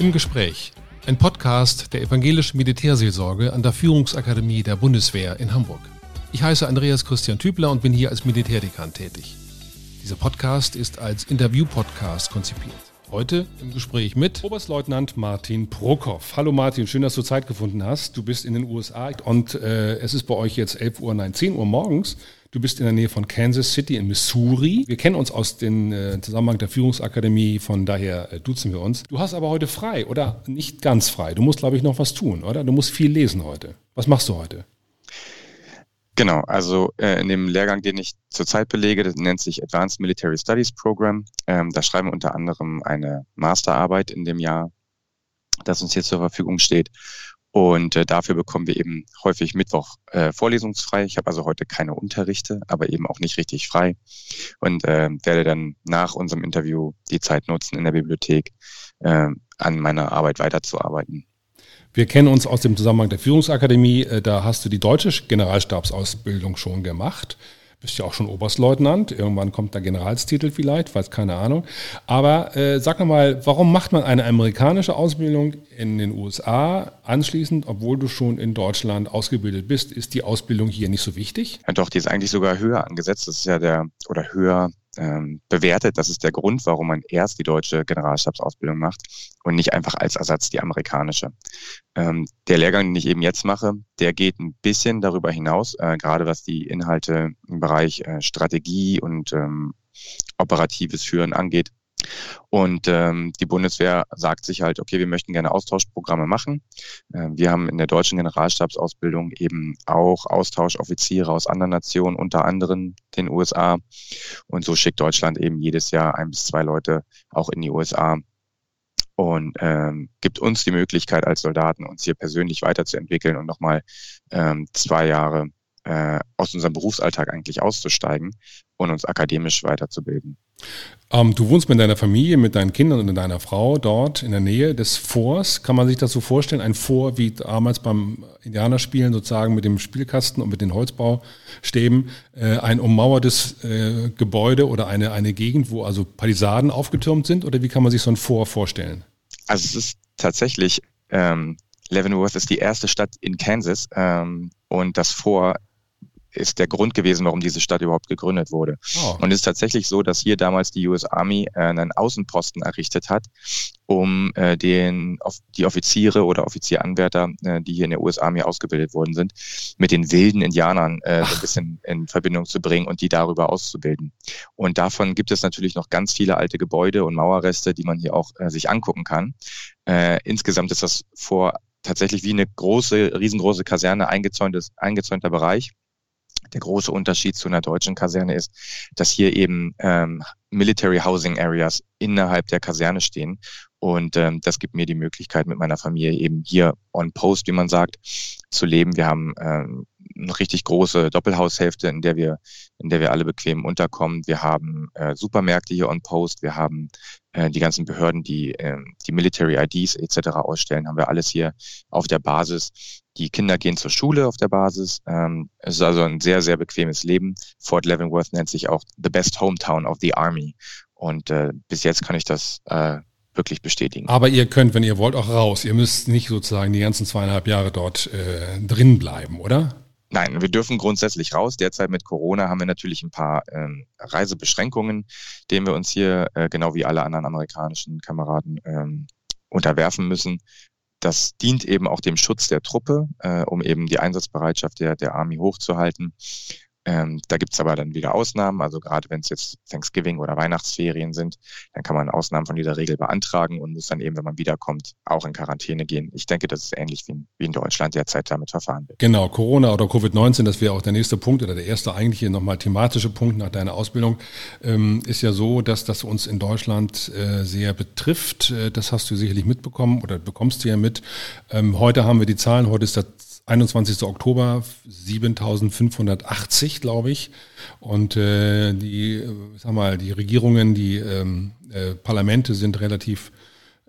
Im Gespräch. Ein Podcast der evangelischen Militärseelsorge an der Führungsakademie der Bundeswehr in Hamburg. Ich heiße Andreas Christian Tübler und bin hier als Militärdekan tätig. Dieser Podcast ist als Interview-Podcast konzipiert. Heute im Gespräch mit Oberstleutnant Martin Prokop. Hallo Martin, schön, dass du Zeit gefunden hast. Du bist in den USA und äh, es ist bei euch jetzt 11 Uhr, nein, 10 Uhr morgens. Du bist in der Nähe von Kansas City in Missouri. Wir kennen uns aus dem äh, Zusammenhang der Führungsakademie, von daher äh, duzen wir uns. Du hast aber heute frei oder nicht ganz frei. Du musst, glaube ich, noch was tun, oder? Du musst viel lesen heute. Was machst du heute? Genau, also äh, in dem Lehrgang, den ich zurzeit belege, das nennt sich Advanced Military Studies Program. Ähm, da schreiben wir unter anderem eine Masterarbeit in dem Jahr, das uns hier zur Verfügung steht. Und äh, dafür bekommen wir eben häufig Mittwoch äh, vorlesungsfrei. Ich habe also heute keine Unterrichte, aber eben auch nicht richtig frei und äh, werde dann nach unserem Interview die Zeit nutzen, in der Bibliothek äh, an meiner Arbeit weiterzuarbeiten. Wir kennen uns aus dem Zusammenhang der Führungsakademie. Äh, da hast du die deutsche Generalstabsausbildung schon gemacht bist ja auch schon Oberstleutnant, irgendwann kommt der Generalstitel vielleicht, weiß keine Ahnung. Aber äh, sag mal, warum macht man eine amerikanische Ausbildung in den USA anschließend, obwohl du schon in Deutschland ausgebildet bist? Ist die Ausbildung hier nicht so wichtig? Ja, doch, die ist eigentlich sogar höher angesetzt. Das ist ja der, oder höher ähm, bewertet. Das ist der Grund, warum man erst die deutsche Generalstabsausbildung macht und nicht einfach als Ersatz die amerikanische. Ähm, der Lehrgang, den ich eben jetzt mache, der geht ein bisschen darüber hinaus, äh, gerade was die Inhalte im Bereich äh, Strategie und ähm, operatives Führen angeht. Und ähm, die Bundeswehr sagt sich halt, okay, wir möchten gerne Austauschprogramme machen. Äh, wir haben in der deutschen Generalstabsausbildung eben auch Austauschoffiziere aus anderen Nationen, unter anderem den USA. Und so schickt Deutschland eben jedes Jahr ein bis zwei Leute auch in die USA und ähm, gibt uns die Möglichkeit als Soldaten, uns hier persönlich weiterzuentwickeln und nochmal ähm, zwei Jahre äh, aus unserem Berufsalltag eigentlich auszusteigen und uns akademisch weiterzubilden. Ähm, du wohnst mit deiner Familie, mit deinen Kindern und deiner Frau dort in der Nähe des Forts. Kann man sich das so vorstellen? Ein Fort wie damals beim Indianerspielen sozusagen mit dem Spielkasten und mit den Holzbaustäben. Äh, ein ummauertes äh, Gebäude oder eine, eine Gegend, wo also Palisaden aufgetürmt sind? Oder wie kann man sich so ein Fort vorstellen? Also es ist tatsächlich, ähm, Leavenworth ist die erste Stadt in Kansas ähm, und das Fort ist der Grund gewesen, warum diese Stadt überhaupt gegründet wurde. Oh. Und es ist tatsächlich so, dass hier damals die US Army äh, einen Außenposten errichtet hat, um äh, den, auf, die Offiziere oder Offizieranwärter, äh, die hier in der US Army ausgebildet worden sind, mit den wilden Indianern äh, so ein bisschen in Verbindung zu bringen und die darüber auszubilden. Und davon gibt es natürlich noch ganz viele alte Gebäude und Mauerreste, die man hier auch äh, sich angucken kann. Äh, insgesamt ist das vor tatsächlich wie eine große, riesengroße Kaserne eingezäuntes, eingezäunter Bereich der große Unterschied zu einer deutschen Kaserne ist, dass hier eben ähm, Military Housing Areas innerhalb der Kaserne stehen. Und ähm, das gibt mir die Möglichkeit, mit meiner Familie eben hier on post, wie man sagt, zu leben. Wir haben ähm, eine richtig große Doppelhaushälfte, in der wir, in der wir alle bequem unterkommen. Wir haben äh, Supermärkte hier on post. Wir haben äh, die ganzen Behörden, die äh, die Military IDs etc. ausstellen, haben wir alles hier auf der Basis. Die Kinder gehen zur Schule auf der Basis. Ähm, es ist also ein sehr, sehr bequemes Leben. Fort Leavenworth nennt sich auch the best hometown of the Army. Und äh, bis jetzt kann ich das äh, wirklich bestätigen. Aber ihr könnt, wenn ihr wollt, auch raus. Ihr müsst nicht sozusagen die ganzen zweieinhalb Jahre dort äh, drin bleiben, oder? Nein, wir dürfen grundsätzlich raus. Derzeit mit Corona haben wir natürlich ein paar ähm, Reisebeschränkungen, denen wir uns hier, äh, genau wie alle anderen amerikanischen Kameraden, ähm, unterwerfen müssen. Das dient eben auch dem Schutz der Truppe, äh, um eben die Einsatzbereitschaft der, der Army hochzuhalten. Ähm, da gibt's aber dann wieder Ausnahmen. Also gerade wenn es jetzt Thanksgiving oder Weihnachtsferien sind, dann kann man Ausnahmen von dieser Regel beantragen und muss dann eben, wenn man wiederkommt, auch in Quarantäne gehen. Ich denke, das ist ähnlich wie in, wie in Deutschland derzeit damit verfahren wird. Genau, Corona oder Covid-19, das wäre auch der nächste Punkt oder der erste eigentliche nochmal thematische Punkt nach deiner Ausbildung, ähm, ist ja so, dass das uns in Deutschland äh, sehr betrifft. Äh, das hast du sicherlich mitbekommen oder bekommst du ja mit. Ähm, heute haben wir die Zahlen, heute ist das 21. Oktober 7580, glaube ich. Und äh, die, sag mal, die Regierungen, die ähm, äh, Parlamente sind relativ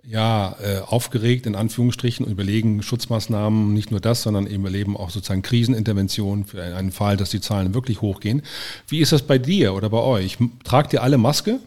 ja, äh, aufgeregt in Anführungsstrichen und überlegen Schutzmaßnahmen, nicht nur das, sondern eben erleben auch sozusagen Kriseninterventionen für einen Fall, dass die Zahlen wirklich hochgehen. Wie ist das bei dir oder bei euch? Tragt ihr alle Maske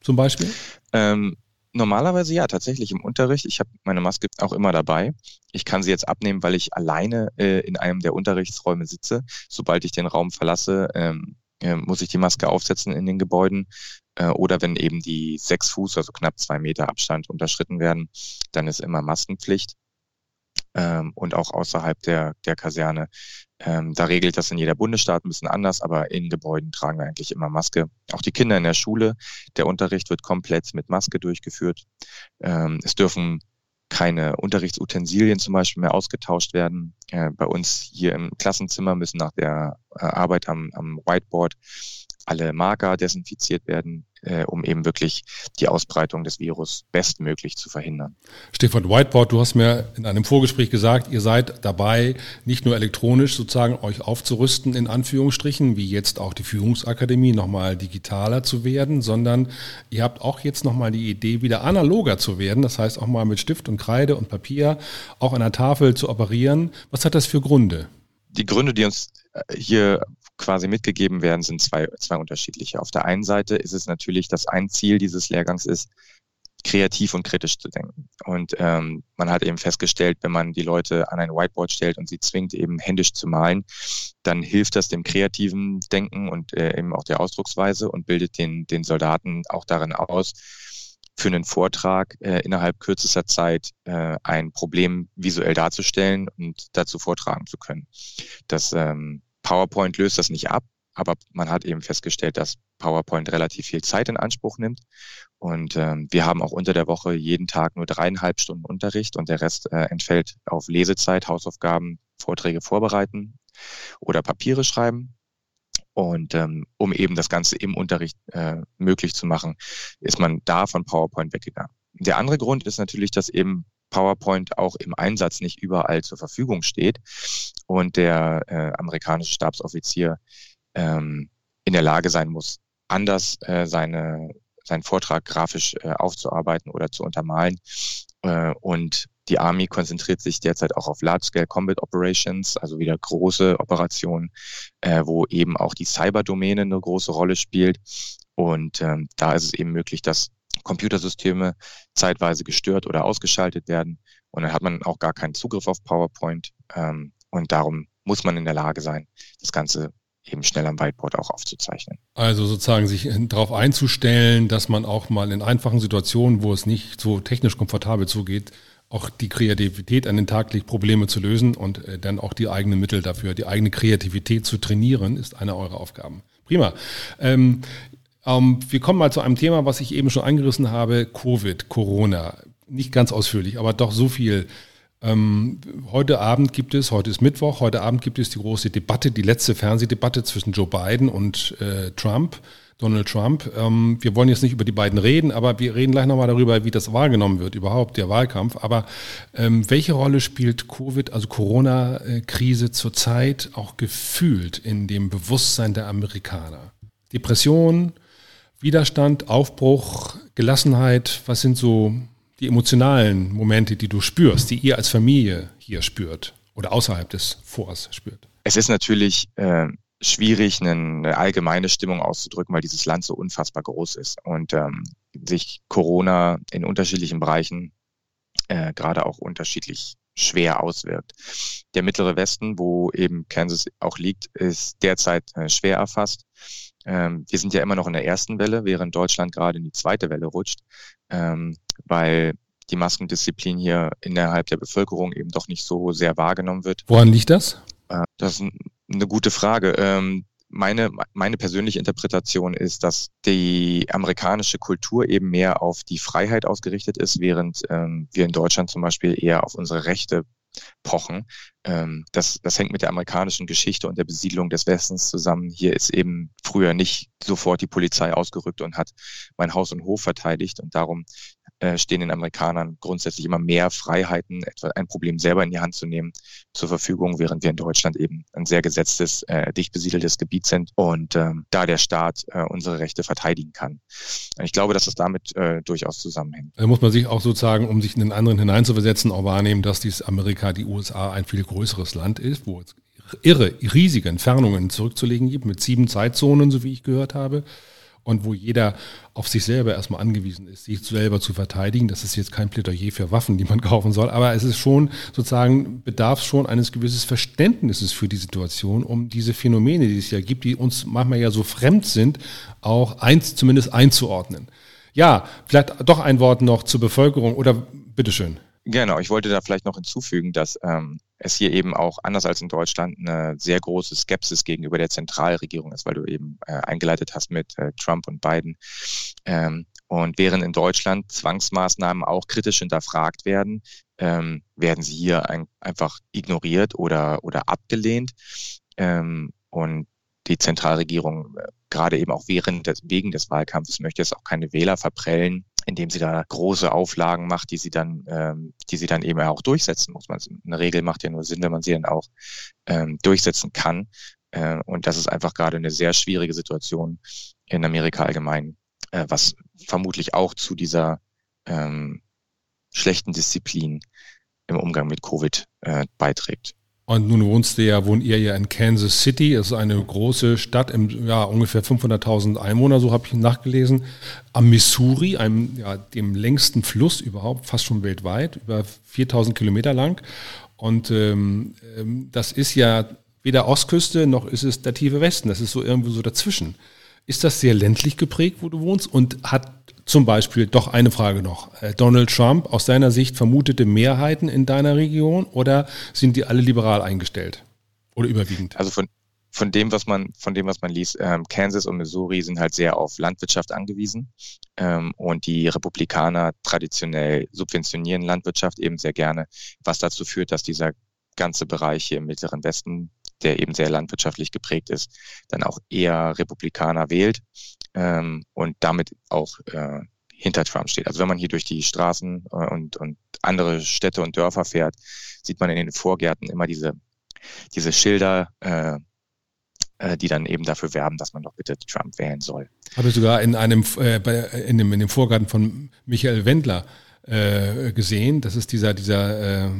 zum Beispiel? Ähm, Normalerweise ja, tatsächlich im Unterricht. Ich habe meine Maske auch immer dabei. Ich kann sie jetzt abnehmen, weil ich alleine äh, in einem der Unterrichtsräume sitze. Sobald ich den Raum verlasse, ähm, äh, muss ich die Maske aufsetzen in den Gebäuden. Äh, oder wenn eben die sechs Fuß, also knapp zwei Meter Abstand unterschritten werden, dann ist immer Maskenpflicht. Ähm, und auch außerhalb der, der Kaserne. Ähm, da regelt das in jeder Bundesstaat ein bisschen anders, aber in Gebäuden tragen wir eigentlich immer Maske. Auch die Kinder in der Schule, der Unterricht wird komplett mit Maske durchgeführt. Ähm, es dürfen keine Unterrichtsutensilien zum Beispiel mehr ausgetauscht werden. Äh, bei uns hier im Klassenzimmer müssen nach der äh, Arbeit am, am Whiteboard alle Marker desinfiziert werden, äh, um eben wirklich die Ausbreitung des Virus bestmöglich zu verhindern. Stefan Whiteboard, du hast mir in einem Vorgespräch gesagt, ihr seid dabei, nicht nur elektronisch sozusagen euch aufzurüsten, in Anführungsstrichen, wie jetzt auch die Führungsakademie nochmal digitaler zu werden, sondern ihr habt auch jetzt nochmal die Idee, wieder analoger zu werden. Das heißt auch mal mit Stift und Kreide und Papier auch an der Tafel zu operieren. Was hat das für Gründe? Die Gründe, die uns äh, hier quasi mitgegeben werden, sind zwei, zwei unterschiedliche. Auf der einen Seite ist es natürlich, dass ein Ziel dieses Lehrgangs ist, kreativ und kritisch zu denken. Und ähm, man hat eben festgestellt, wenn man die Leute an ein Whiteboard stellt und sie zwingt, eben händisch zu malen, dann hilft das dem kreativen Denken und äh, eben auch der Ausdrucksweise und bildet den, den Soldaten auch darin aus, für einen Vortrag äh, innerhalb kürzester Zeit äh, ein Problem visuell darzustellen und dazu vortragen zu können. Das ähm, PowerPoint löst das nicht ab, aber man hat eben festgestellt, dass PowerPoint relativ viel Zeit in Anspruch nimmt. Und ähm, wir haben auch unter der Woche jeden Tag nur dreieinhalb Stunden Unterricht und der Rest äh, entfällt auf Lesezeit, Hausaufgaben, Vorträge vorbereiten oder Papiere schreiben. Und ähm, um eben das Ganze im Unterricht äh, möglich zu machen, ist man da von PowerPoint weggegangen. Der andere Grund ist natürlich, dass eben PowerPoint auch im Einsatz nicht überall zur Verfügung steht und der äh, amerikanische Stabsoffizier ähm, in der Lage sein muss, anders äh, seine, seinen Vortrag grafisch äh, aufzuarbeiten oder zu untermalen. Äh, und die Army konzentriert sich derzeit auch auf Large-Scale Combat Operations, also wieder große Operationen, äh, wo eben auch die Cyberdomäne eine große Rolle spielt. Und ähm, da ist es eben möglich, dass Computersysteme zeitweise gestört oder ausgeschaltet werden. Und dann hat man auch gar keinen Zugriff auf PowerPoint. Ähm, und darum muss man in der Lage sein, das Ganze eben schnell am Whiteboard auch aufzuzeichnen. Also sozusagen sich darauf einzustellen, dass man auch mal in einfachen Situationen, wo es nicht so technisch komfortabel zugeht, auch die Kreativität an den Tag legt, Probleme zu lösen und äh, dann auch die eigenen Mittel dafür, die eigene Kreativität zu trainieren, ist eine eurer Aufgaben. Prima. Ähm, ähm, wir kommen mal zu einem Thema, was ich eben schon angerissen habe, Covid, Corona. Nicht ganz ausführlich, aber doch so viel. Ähm, heute Abend gibt es, heute ist Mittwoch, heute Abend gibt es die große Debatte, die letzte Fernsehdebatte zwischen Joe Biden und äh, Trump, Donald Trump. Ähm, wir wollen jetzt nicht über die beiden reden, aber wir reden gleich nochmal darüber, wie das wahrgenommen wird, überhaupt der Wahlkampf. Aber ähm, welche Rolle spielt Covid, also Corona-Krise zurzeit auch gefühlt in dem Bewusstsein der Amerikaner? Depression, Widerstand, Aufbruch, Gelassenheit, was sind so die emotionalen Momente, die du spürst, die ihr als Familie hier spürt oder außerhalb des Forts spürt? Es ist natürlich äh, schwierig, eine allgemeine Stimmung auszudrücken, weil dieses Land so unfassbar groß ist und ähm, sich Corona in unterschiedlichen Bereichen äh, gerade auch unterschiedlich schwer auswirkt. Der mittlere Westen, wo eben Kansas auch liegt, ist derzeit äh, schwer erfasst. Ähm, wir sind ja immer noch in der ersten Welle, während Deutschland gerade in die zweite Welle rutscht, ähm, weil die Maskendisziplin hier innerhalb der Bevölkerung eben doch nicht so sehr wahrgenommen wird. Woran liegt das? Äh, das ist eine gute Frage. Ähm, meine, meine persönliche Interpretation ist, dass die amerikanische Kultur eben mehr auf die Freiheit ausgerichtet ist, während ähm, wir in Deutschland zum Beispiel eher auf unsere Rechte pochen. Ähm, das, das hängt mit der amerikanischen Geschichte und der Besiedlung des Westens zusammen. Hier ist eben früher nicht sofort die Polizei ausgerückt und hat mein Haus und Hof verteidigt und darum äh, stehen den Amerikanern grundsätzlich immer mehr Freiheiten, etwa ein Problem selber in die Hand zu nehmen, zur Verfügung, während wir in Deutschland eben ein sehr gesetztes, äh, dicht besiedeltes Gebiet sind und ähm, da der Staat äh, unsere Rechte verteidigen kann. Ich glaube, dass es damit äh, durchaus zusammenhängt. Da muss man sich auch sozusagen, um sich in den anderen hineinzuversetzen, auch wahrnehmen, dass dies Amerika, die USA ein viel größeres Land ist, wo es irre, riesige Entfernungen zurückzulegen gibt, mit sieben Zeitzonen, so wie ich gehört habe und wo jeder auf sich selber erstmal angewiesen ist, sich selber zu verteidigen. Das ist jetzt kein Plädoyer für Waffen, die man kaufen soll, aber es ist schon sozusagen, bedarf schon eines gewisses Verständnisses für die Situation, um diese Phänomene, die es ja gibt, die uns manchmal ja so fremd sind, auch eins, zumindest einzuordnen. Ja, vielleicht doch ein Wort noch zur Bevölkerung oder bitteschön. Genau, ich wollte da vielleicht noch hinzufügen, dass ähm, es hier eben auch anders als in Deutschland eine sehr große Skepsis gegenüber der Zentralregierung ist, weil du eben äh, eingeleitet hast mit äh, Trump und Biden. Ähm, und während in Deutschland Zwangsmaßnahmen auch kritisch hinterfragt werden, ähm, werden sie hier ein, einfach ignoriert oder, oder abgelehnt. Ähm, und die Zentralregierung, äh, gerade eben auch während des, wegen des Wahlkampfes, möchte es auch keine Wähler verprellen, indem sie da große Auflagen macht, die sie dann, ähm, die sie dann eben auch durchsetzen muss. Man, eine Regel macht ja nur Sinn, wenn man sie dann auch ähm, durchsetzen kann. Äh, und das ist einfach gerade eine sehr schwierige Situation in Amerika allgemein, äh, was vermutlich auch zu dieser ähm, schlechten Disziplin im Umgang mit Covid äh, beiträgt. Und nun wohnst du ja, wohnt ihr ja in Kansas City. Das ist eine große Stadt, im, ja, ungefähr 500.000 Einwohner, so habe ich nachgelesen. Am Missouri, einem, ja, dem längsten Fluss überhaupt, fast schon weltweit, über 4.000 Kilometer lang. Und ähm, ähm, das ist ja weder Ostküste noch ist es der tiefe Westen. Das ist so irgendwo so dazwischen. Ist das sehr ländlich geprägt, wo du wohnst? Und hat zum Beispiel doch eine Frage noch. Äh, Donald Trump aus deiner Sicht vermutete Mehrheiten in deiner Region oder sind die alle liberal eingestellt? Oder überwiegend? Also von, von dem, was man, von dem, was man liest, ähm, Kansas und Missouri sind halt sehr auf Landwirtschaft angewiesen. Ähm, und die Republikaner traditionell subventionieren Landwirtschaft eben sehr gerne, was dazu führt, dass dieser ganze Bereich hier im Mittleren Westen, der eben sehr landwirtschaftlich geprägt ist, dann auch eher Republikaner wählt ähm, und damit auch äh, hinter Trump steht. Also wenn man hier durch die Straßen äh, und, und andere Städte und Dörfer fährt, sieht man in den Vorgärten immer diese, diese Schilder, äh, äh, die dann eben dafür werben, dass man doch bitte Trump wählen soll. Habe ich sogar in einem, äh, in, dem, in dem Vorgarten von Michael Wendler äh, gesehen. Das ist dieser, dieser äh,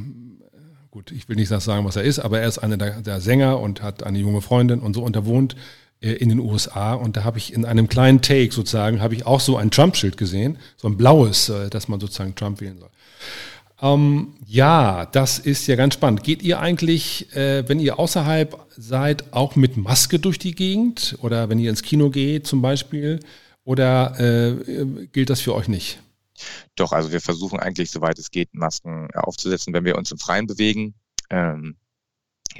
gut, ich will nicht sagen, was er ist, aber er ist einer der, der Sänger und hat eine junge Freundin und so und er wohnt äh, in den USA und da habe ich in einem kleinen Take sozusagen, habe ich auch so ein Trump-Schild gesehen, so ein blaues, äh, dass man sozusagen Trump wählen soll. Ähm, ja, das ist ja ganz spannend. Geht ihr eigentlich, äh, wenn ihr außerhalb seid, auch mit Maske durch die Gegend oder wenn ihr ins Kino geht zum Beispiel oder äh, gilt das für euch nicht? Doch, also wir versuchen eigentlich, soweit es geht, Masken aufzusetzen, wenn wir uns im Freien bewegen. Ähm,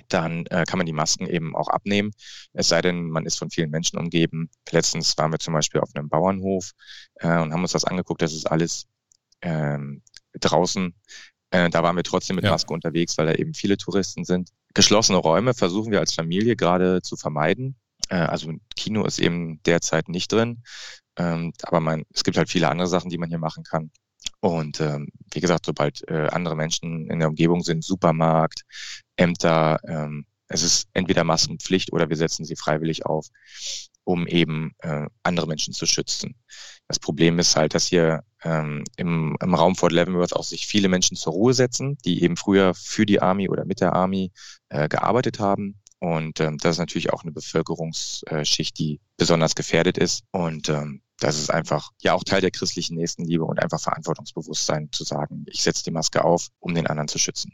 dann äh, kann man die Masken eben auch abnehmen. Es sei denn, man ist von vielen Menschen umgeben. Letztens waren wir zum Beispiel auf einem Bauernhof äh, und haben uns das angeguckt. Das ist alles ähm, draußen. Äh, da waren wir trotzdem mit ja. Maske unterwegs, weil da eben viele Touristen sind. Geschlossene Räume versuchen wir als Familie gerade zu vermeiden. Äh, also Kino ist eben derzeit nicht drin. Ähm, aber man, es gibt halt viele andere Sachen, die man hier machen kann. Und ähm, wie gesagt, sobald äh, andere Menschen in der Umgebung sind, Supermarkt, Ämter, ähm, es ist entweder Maskenpflicht oder wir setzen sie freiwillig auf, um eben äh, andere Menschen zu schützen. Das Problem ist halt, dass hier ähm, im, im Raum Fort Leavenworth auch sich viele Menschen zur Ruhe setzen, die eben früher für die Army oder mit der Army äh, gearbeitet haben. Und ähm, das ist natürlich auch eine Bevölkerungsschicht, die besonders gefährdet ist. Und ähm, das ist einfach ja auch Teil der christlichen Nächstenliebe und einfach Verantwortungsbewusstsein zu sagen, ich setze die Maske auf, um den anderen zu schützen.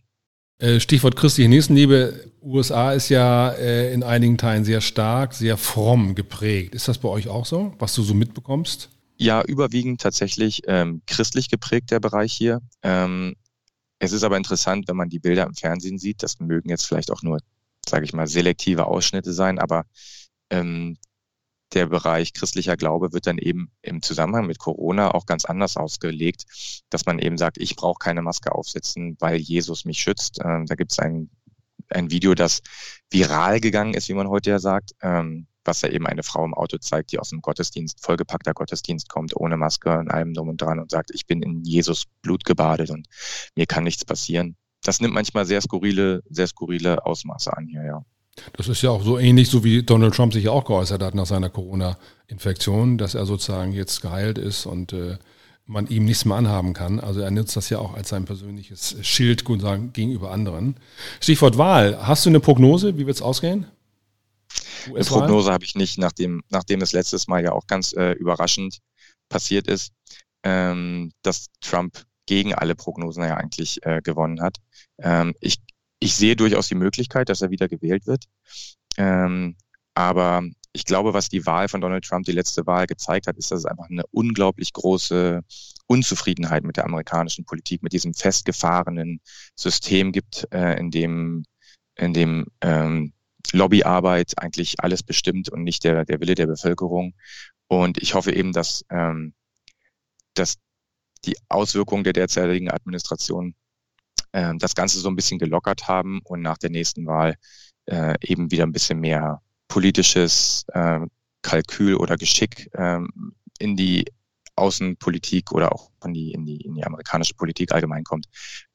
Äh, Stichwort christliche Nächstenliebe. USA ist ja äh, in einigen Teilen sehr stark, sehr fromm geprägt. Ist das bei euch auch so, was du so mitbekommst? Ja, überwiegend tatsächlich ähm, christlich geprägt der Bereich hier. Ähm, es ist aber interessant, wenn man die Bilder im Fernsehen sieht. Das mögen jetzt vielleicht auch nur, sage ich mal, selektive Ausschnitte sein, aber ähm, der Bereich christlicher Glaube wird dann eben im Zusammenhang mit Corona auch ganz anders ausgelegt, dass man eben sagt, ich brauche keine Maske aufsetzen, weil Jesus mich schützt. Ähm, da gibt es ein, ein Video, das viral gegangen ist, wie man heute ja sagt, ähm, was ja eben eine Frau im Auto zeigt, die aus dem Gottesdienst, vollgepackter Gottesdienst kommt, ohne Maske und allem drum und dran und sagt, ich bin in Jesus Blut gebadet und mir kann nichts passieren. Das nimmt manchmal sehr skurrile, sehr skurrile Ausmaße an hier, ja. Das ist ja auch so ähnlich, so wie Donald Trump sich auch geäußert hat nach seiner Corona-Infektion, dass er sozusagen jetzt geheilt ist und äh, man ihm nichts mehr anhaben kann. Also er nutzt das ja auch als sein persönliches Schild gegenüber anderen. Stichwort Wahl. Hast du eine Prognose? Wie wird es ausgehen? Prognose habe ich nicht, nachdem, nachdem es letztes Mal ja auch ganz äh, überraschend passiert ist, ähm, dass Trump gegen alle Prognosen ja eigentlich äh, gewonnen hat. Ähm, ich, ich sehe durchaus die Möglichkeit, dass er wieder gewählt wird. Ähm, aber ich glaube, was die Wahl von Donald Trump, die letzte Wahl gezeigt hat, ist, dass es einfach eine unglaublich große Unzufriedenheit mit der amerikanischen Politik, mit diesem festgefahrenen System gibt, äh, in dem, in dem ähm, Lobbyarbeit eigentlich alles bestimmt und nicht der, der Wille der Bevölkerung. Und ich hoffe eben, dass, ähm, dass die Auswirkungen der derzeitigen Administration äh, das Ganze so ein bisschen gelockert haben und nach der nächsten Wahl äh, eben wieder ein bisschen mehr politisches äh, Kalkül oder Geschick äh, in die Außenpolitik oder auch in die, in die, in die amerikanische Politik allgemein kommt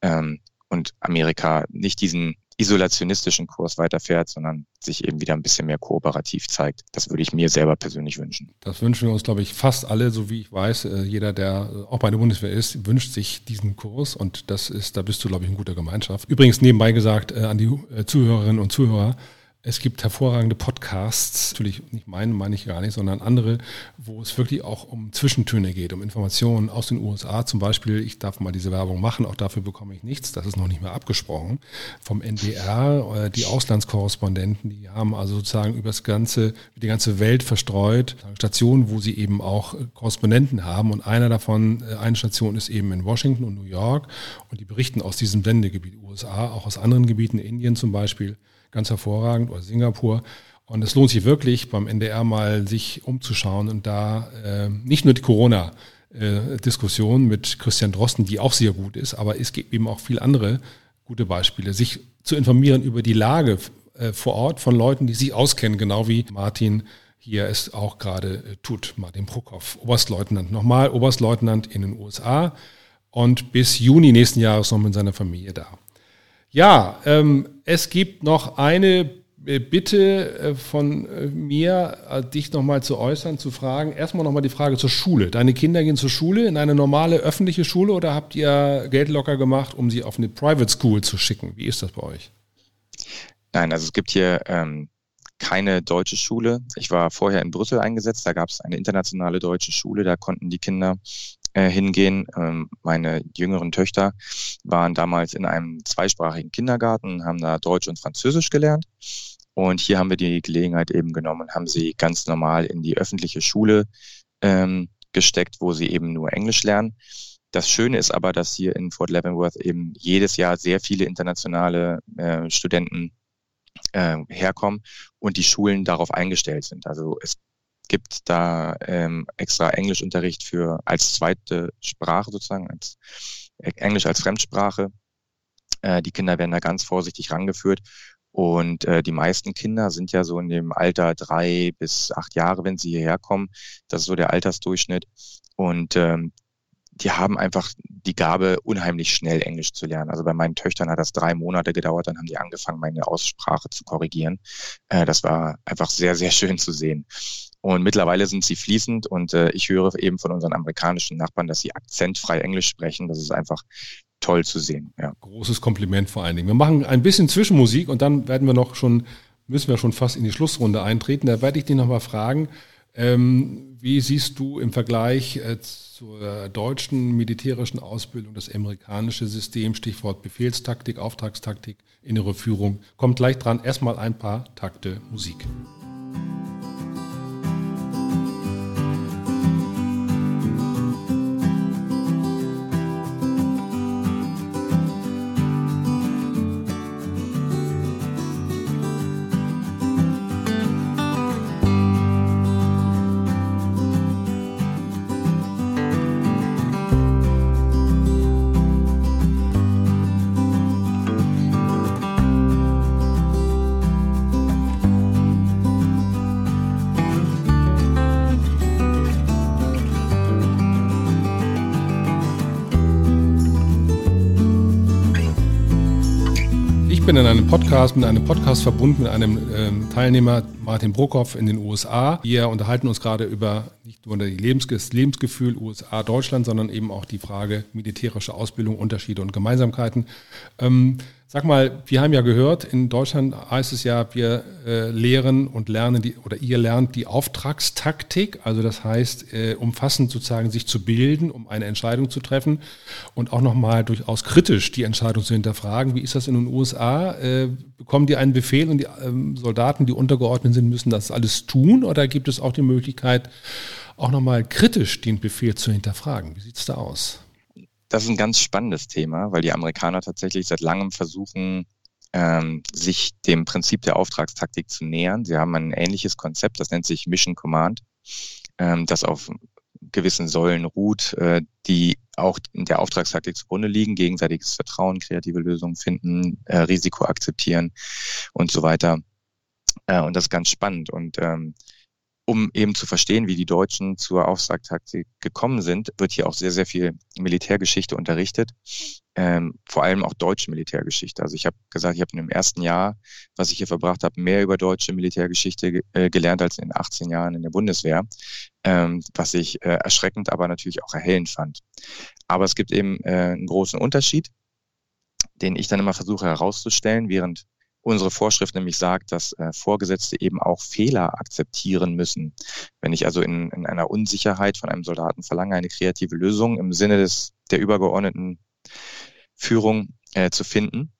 ähm, und Amerika nicht diesen isolationistischen Kurs weiterfährt, sondern sich eben wieder ein bisschen mehr kooperativ zeigt. Das würde ich mir selber persönlich wünschen. Das wünschen wir uns, glaube ich, fast alle, so wie ich weiß. Äh, jeder, der auch bei der Bundeswehr ist, wünscht sich diesen Kurs und das ist, da bist du, glaube ich, in guter Gemeinschaft. Übrigens nebenbei gesagt äh, an die äh, Zuhörerinnen und Zuhörer, es gibt hervorragende Podcasts, natürlich nicht meinen, meine ich gar nicht, sondern andere, wo es wirklich auch um Zwischentöne geht, um Informationen aus den USA. Zum Beispiel, ich darf mal diese Werbung machen, auch dafür bekomme ich nichts, das ist noch nicht mehr abgesprochen. Vom NDR, äh, die Auslandskorrespondenten, die haben also sozusagen über die ganze Welt verstreut, Stationen, wo sie eben auch Korrespondenten haben. Und einer davon, äh, eine Station ist eben in Washington und New York und die berichten aus diesem Sendegebiet USA, auch aus anderen Gebieten, Indien zum Beispiel ganz hervorragend oder Singapur. Und es lohnt sich wirklich beim NDR mal sich umzuschauen und da äh, nicht nur die Corona äh, mit Christian Drosten, die auch sehr gut ist, aber es gibt eben auch viele andere gute Beispiele, sich zu informieren über die Lage äh, vor Ort von Leuten, die sich auskennen, genau wie Martin hier es auch gerade äh, tut, Martin Prokop, Oberstleutnant, nochmal Oberstleutnant in den USA und bis Juni nächsten Jahres noch mit seiner Familie da. Ja, ähm, es gibt noch eine Bitte äh, von äh, mir, dich nochmal zu äußern, zu fragen. Erstmal nochmal die Frage zur Schule. Deine Kinder gehen zur Schule, in eine normale öffentliche Schule oder habt ihr Geld locker gemacht, um sie auf eine Private School zu schicken? Wie ist das bei euch? Nein, also es gibt hier ähm, keine deutsche Schule. Ich war vorher in Brüssel eingesetzt, da gab es eine internationale deutsche Schule, da konnten die Kinder äh, hingehen. Ähm, meine jüngeren Töchter waren damals in einem zweisprachigen Kindergarten, haben da Deutsch und Französisch gelernt. Und hier haben wir die Gelegenheit eben genommen und haben sie ganz normal in die öffentliche Schule ähm, gesteckt, wo sie eben nur Englisch lernen. Das Schöne ist aber, dass hier in Fort Leavenworth eben jedes Jahr sehr viele internationale äh, Studenten äh, herkommen und die Schulen darauf eingestellt sind. Also es gibt da ähm, extra Englischunterricht für als zweite Sprache sozusagen, als äh, Englisch als Fremdsprache. Äh, die Kinder werden da ganz vorsichtig rangeführt. Und äh, die meisten Kinder sind ja so in dem Alter drei bis acht Jahre, wenn sie hierher kommen. Das ist so der Altersdurchschnitt. Und ähm, die haben einfach die Gabe, unheimlich schnell Englisch zu lernen. Also bei meinen Töchtern hat das drei Monate gedauert, dann haben die angefangen, meine Aussprache zu korrigieren. Äh, das war einfach sehr, sehr schön zu sehen. Und mittlerweile sind sie fließend und äh, ich höre eben von unseren amerikanischen Nachbarn, dass sie akzentfrei Englisch sprechen. Das ist einfach toll zu sehen. Ja. Großes Kompliment vor allen Dingen. Wir machen ein bisschen Zwischenmusik und dann werden wir noch schon, müssen wir schon fast in die Schlussrunde eintreten. Da werde ich dich nochmal fragen, ähm, wie siehst du im Vergleich äh, zur deutschen militärischen Ausbildung das amerikanische System, Stichwort Befehlstaktik, Auftragstaktik, innere Führung? Kommt gleich dran. Erstmal ein paar Takte Musik. Bin in einem Podcast, mit einem Podcast verbunden mit einem ähm, Teilnehmer, Martin Brokoff in den USA. Wir unterhalten uns gerade über nicht nur das Lebensgefühl USA, Deutschland, sondern eben auch die Frage militärische Ausbildung, Unterschiede und Gemeinsamkeiten. Ähm, Sag mal, wir haben ja gehört, in Deutschland heißt es ja, wir äh, lehren und lernen die, oder ihr lernt die Auftragstaktik, also das heißt, äh, umfassend sozusagen sich zu bilden, um eine Entscheidung zu treffen und auch nochmal durchaus kritisch die Entscheidung zu hinterfragen. Wie ist das in den USA? Äh, bekommen die einen Befehl und die ähm, Soldaten, die untergeordnet sind, müssen das alles tun oder gibt es auch die Möglichkeit, auch nochmal kritisch den Befehl zu hinterfragen? Wie sieht es da aus? Das ist ein ganz spannendes Thema, weil die Amerikaner tatsächlich seit langem versuchen, ähm, sich dem Prinzip der Auftragstaktik zu nähern. Sie haben ein ähnliches Konzept, das nennt sich Mission Command, ähm, das auf gewissen Säulen ruht, äh, die auch in der Auftragstaktik zugrunde liegen, gegenseitiges Vertrauen, kreative Lösungen finden, äh, Risiko akzeptieren und so weiter. Äh, und das ist ganz spannend. Und ähm, um eben zu verstehen, wie die Deutschen zur Auftragstaktik gekommen sind, wird hier auch sehr, sehr viel Militärgeschichte unterrichtet, ähm, vor allem auch deutsche Militärgeschichte. Also ich habe gesagt, ich habe in dem ersten Jahr, was ich hier verbracht habe, mehr über deutsche Militärgeschichte äh, gelernt als in den 18 Jahren in der Bundeswehr, ähm, was ich äh, erschreckend, aber natürlich auch erhellend fand. Aber es gibt eben äh, einen großen Unterschied, den ich dann immer versuche herauszustellen, während unsere Vorschrift nämlich sagt, dass äh, Vorgesetzte eben auch Fehler akzeptieren müssen. Wenn ich also in, in einer Unsicherheit von einem Soldaten verlange, eine kreative Lösung im Sinne des, der übergeordneten Führung äh, zu finden,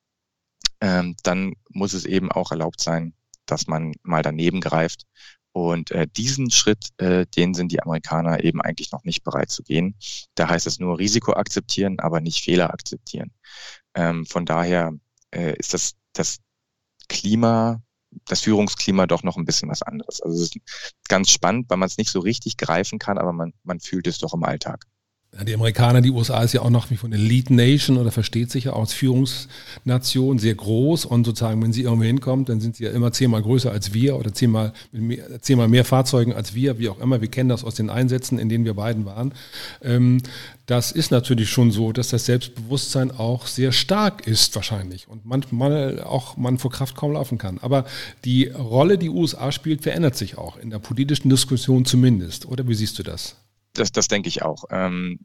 ähm, dann muss es eben auch erlaubt sein, dass man mal daneben greift. Und äh, diesen Schritt, äh, den sind die Amerikaner eben eigentlich noch nicht bereit zu gehen. Da heißt es nur Risiko akzeptieren, aber nicht Fehler akzeptieren. Ähm, von daher äh, ist das, das Klima, das Führungsklima doch noch ein bisschen was anderes. Also es ist ganz spannend, weil man es nicht so richtig greifen kann, aber man, man fühlt es doch im Alltag. Die Amerikaner, die USA ist ja auch noch wie von Elite Nation oder versteht sich ja auch als Führungsnation sehr groß und sozusagen, wenn sie irgendwo hinkommt, dann sind sie ja immer zehnmal größer als wir oder zehnmal, mehr, zehnmal mehr Fahrzeugen als wir, wie auch immer. Wir kennen das aus den Einsätzen, in denen wir beiden waren. Ähm, das ist natürlich schon so, dass das Selbstbewusstsein auch sehr stark ist wahrscheinlich und manchmal auch man vor Kraft kaum laufen kann. Aber die Rolle, die USA spielt, verändert sich auch in der politischen Diskussion zumindest. Oder wie siehst du das? Das, das denke ich auch. Ähm,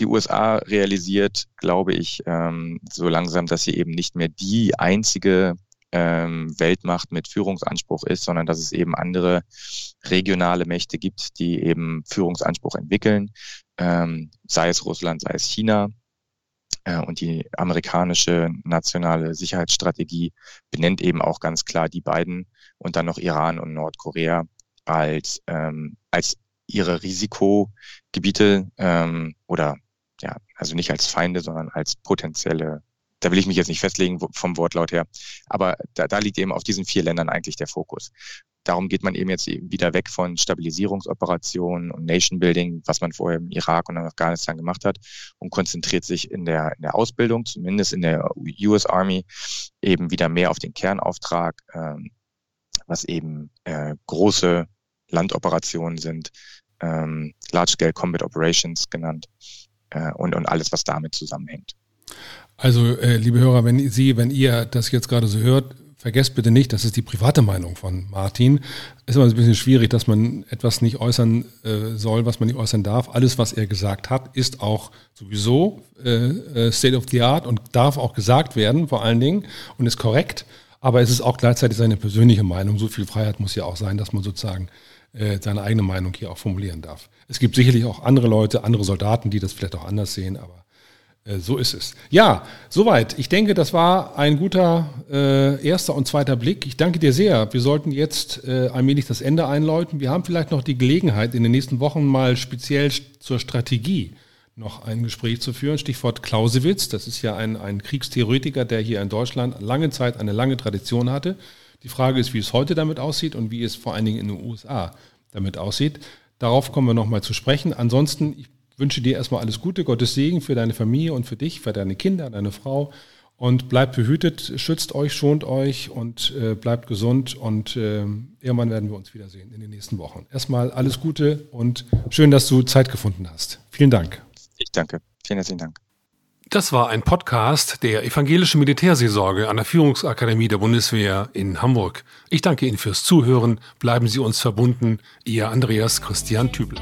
die USA realisiert, glaube ich, ähm, so langsam, dass sie eben nicht mehr die einzige ähm, Weltmacht mit Führungsanspruch ist, sondern dass es eben andere regionale Mächte gibt, die eben Führungsanspruch entwickeln, ähm, sei es Russland, sei es China. Äh, und die amerikanische nationale Sicherheitsstrategie benennt eben auch ganz klar die beiden und dann noch Iran und Nordkorea als, ähm, als ihre Risikogebiete ähm, oder ja, also nicht als Feinde, sondern als potenzielle, da will ich mich jetzt nicht festlegen vom Wortlaut her, aber da, da liegt eben auf diesen vier Ländern eigentlich der Fokus. Darum geht man eben jetzt wieder weg von Stabilisierungsoperationen und Nation Building, was man vorher im Irak und Afghanistan gemacht hat, und konzentriert sich in der, in der Ausbildung, zumindest in der US Army, eben wieder mehr auf den Kernauftrag, ähm, was eben äh, große Landoperationen sind, ähm, Large-Scale Combat Operations genannt äh, und, und alles, was damit zusammenhängt. Also, äh, liebe Hörer, wenn Sie, wenn ihr das jetzt gerade so hört, vergesst bitte nicht, das ist die private Meinung von Martin. Ist immer ein bisschen schwierig, dass man etwas nicht äußern äh, soll, was man nicht äußern darf. Alles, was er gesagt hat, ist auch sowieso äh, äh State of the Art und darf auch gesagt werden, vor allen Dingen, und ist korrekt. Aber es ist auch gleichzeitig seine persönliche Meinung. So viel Freiheit muss ja auch sein, dass man sozusagen äh, seine eigene Meinung hier auch formulieren darf. Es gibt sicherlich auch andere Leute, andere Soldaten, die das vielleicht auch anders sehen, aber äh, so ist es. Ja, soweit. Ich denke, das war ein guter äh, erster und zweiter Blick. Ich danke dir sehr. Wir sollten jetzt äh, allmählich das Ende einläuten. Wir haben vielleicht noch die Gelegenheit, in den nächsten Wochen mal speziell zur Strategie noch ein Gespräch zu führen. Stichwort Clausewitz. Das ist ja ein, ein Kriegstheoretiker, der hier in Deutschland lange Zeit eine lange Tradition hatte. Die Frage ist, wie es heute damit aussieht und wie es vor allen Dingen in den USA damit aussieht. Darauf kommen wir nochmal zu sprechen. Ansonsten, ich wünsche dir erstmal alles Gute, Gottes Segen für deine Familie und für dich, für deine Kinder, deine Frau. Und bleibt behütet, schützt euch, schont euch und äh, bleibt gesund. Und äh, irgendwann werden wir uns wiedersehen in den nächsten Wochen. Erstmal alles Gute und schön, dass du Zeit gefunden hast. Vielen Dank. Ich danke. Vielen herzlichen Dank. Das war ein Podcast der Evangelischen Militärseelsorge an der Führungsakademie der Bundeswehr in Hamburg. Ich danke Ihnen fürs Zuhören. Bleiben Sie uns verbunden. Ihr Andreas Christian Tübel.